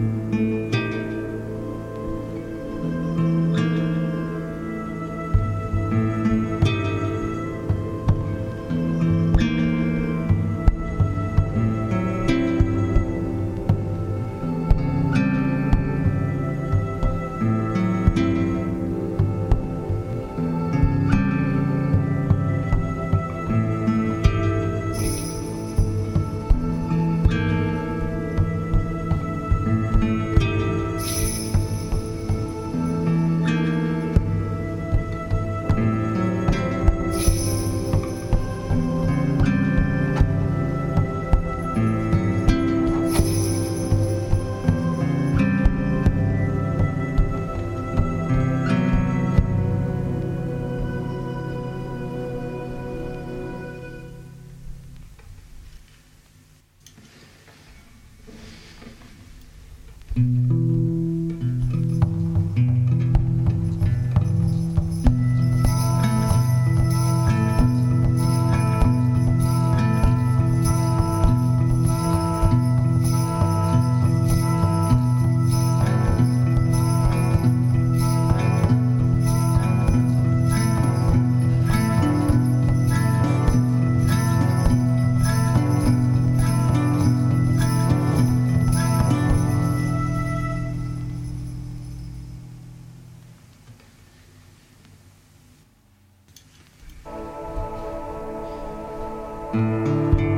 Amen. Música